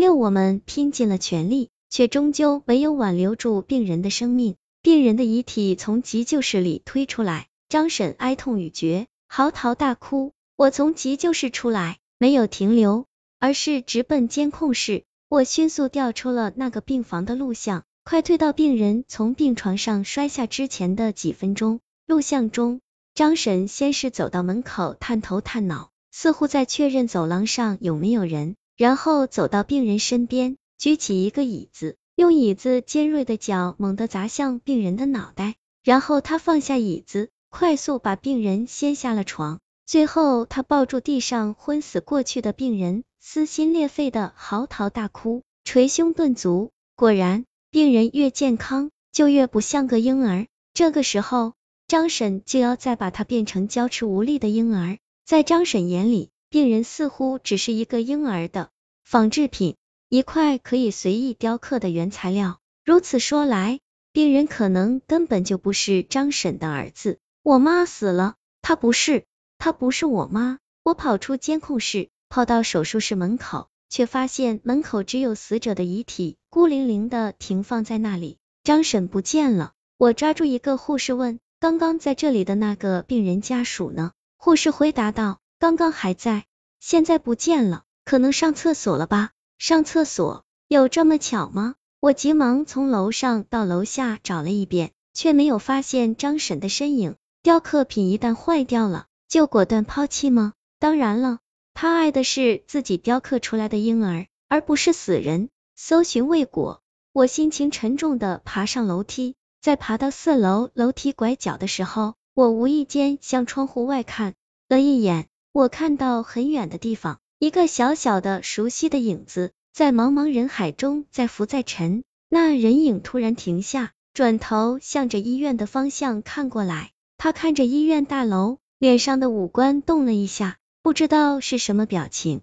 六我们拼尽了全力，却终究没有挽留住病人的生命。病人的遗体从急救室里推出来，张婶哀痛欲绝，嚎啕大哭。我从急救室出来，没有停留，而是直奔监控室。我迅速调出了那个病房的录像，快推到病人从病床上摔下之前的几分钟。录像中，张婶先是走到门口，探头探脑，似乎在确认走廊上有没有人。然后走到病人身边，举起一个椅子，用椅子尖锐的角猛地砸向病人的脑袋。然后他放下椅子，快速把病人掀下了床。最后，他抱住地上昏死过去的病人，撕心裂肺的嚎啕大哭，捶胸顿足。果然，病人越健康，就越不像个婴儿。这个时候，张婶就要再把他变成娇痴无力的婴儿。在张婶眼里，病人似乎只是一个婴儿的仿制品，一块可以随意雕刻的原材料。如此说来，病人可能根本就不是张婶的儿子。我妈死了，他不是，他不是我妈。我跑出监控室，跑到手术室门口，却发现门口只有死者的遗体，孤零零的停放在那里。张婶不见了。我抓住一个护士问：“刚刚在这里的那个病人家属呢？”护士回答道。刚刚还在，现在不见了，可能上厕所了吧？上厕所？有这么巧吗？我急忙从楼上到楼下找了一遍，却没有发现张婶的身影。雕刻品一旦坏掉了，就果断抛弃吗？当然了，他爱的是自己雕刻出来的婴儿，而不是死人。搜寻未果，我心情沉重的爬上楼梯，在爬到四楼楼梯拐角的时候，我无意间向窗户外看了一眼。我看到很远的地方，一个小小的熟悉的影子在茫茫人海中在浮在沉。那人影突然停下，转头向着医院的方向看过来。他看着医院大楼，脸上的五官动了一下，不知道是什么表情。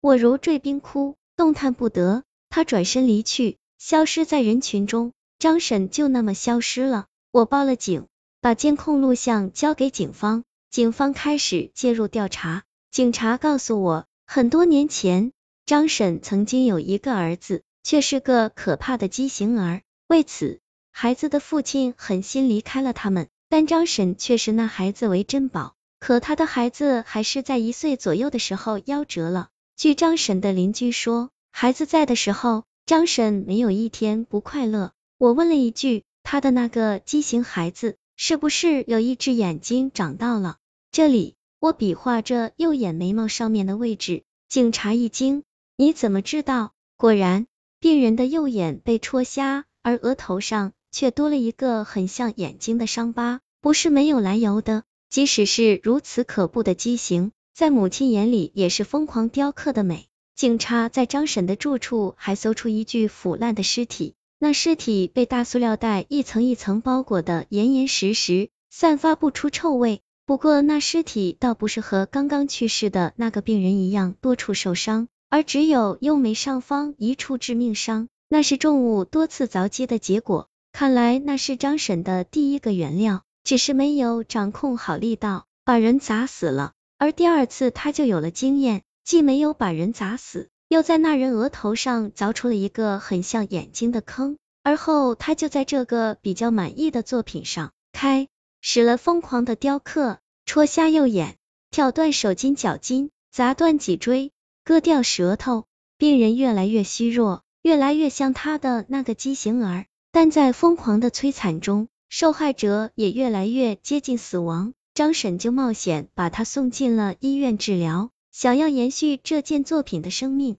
我如坠冰窟，动弹不得。他转身离去，消失在人群中。张婶就那么消失了。我报了警，把监控录像交给警方。警方开始介入调查。警察告诉我，很多年前，张婶曾经有一个儿子，却是个可怕的畸形儿。为此，孩子的父亲狠心离开了他们，但张婶却视那孩子为珍宝。可他的孩子还是在一岁左右的时候夭折了。据张婶的邻居说，孩子在的时候，张婶没有一天不快乐。我问了一句，他的那个畸形孩子是不是有一只眼睛长到了？这里，我比划着右眼眉毛上面的位置。警察一惊，你怎么知道？果然，病人的右眼被戳瞎，而额头上却多了一个很像眼睛的伤疤，不是没有来由的。即使是如此可怖的畸形，在母亲眼里也是疯狂雕刻的美。警察在张婶的住处还搜出一具腐烂的尸体，那尸体被大塑料袋一层一层包裹的严严实实，散发不出臭味。不过那尸体倒不是和刚刚去世的那个病人一样多处受伤，而只有右眉上方一处致命伤，那是重物多次凿击的结果。看来那是张婶的第一个原料，只是没有掌控好力道，把人砸死了。而第二次他就有了经验，既没有把人砸死，又在那人额头上凿出了一个很像眼睛的坑。而后他就在这个比较满意的作品上开。使了疯狂的雕刻，戳瞎右眼，挑断手筋脚筋，砸断脊椎，割掉舌头，病人越来越虚弱，越来越像他的那个畸形儿。但在疯狂的摧残中，受害者也越来越接近死亡。张婶就冒险把他送进了医院治疗，想要延续这件作品的生命。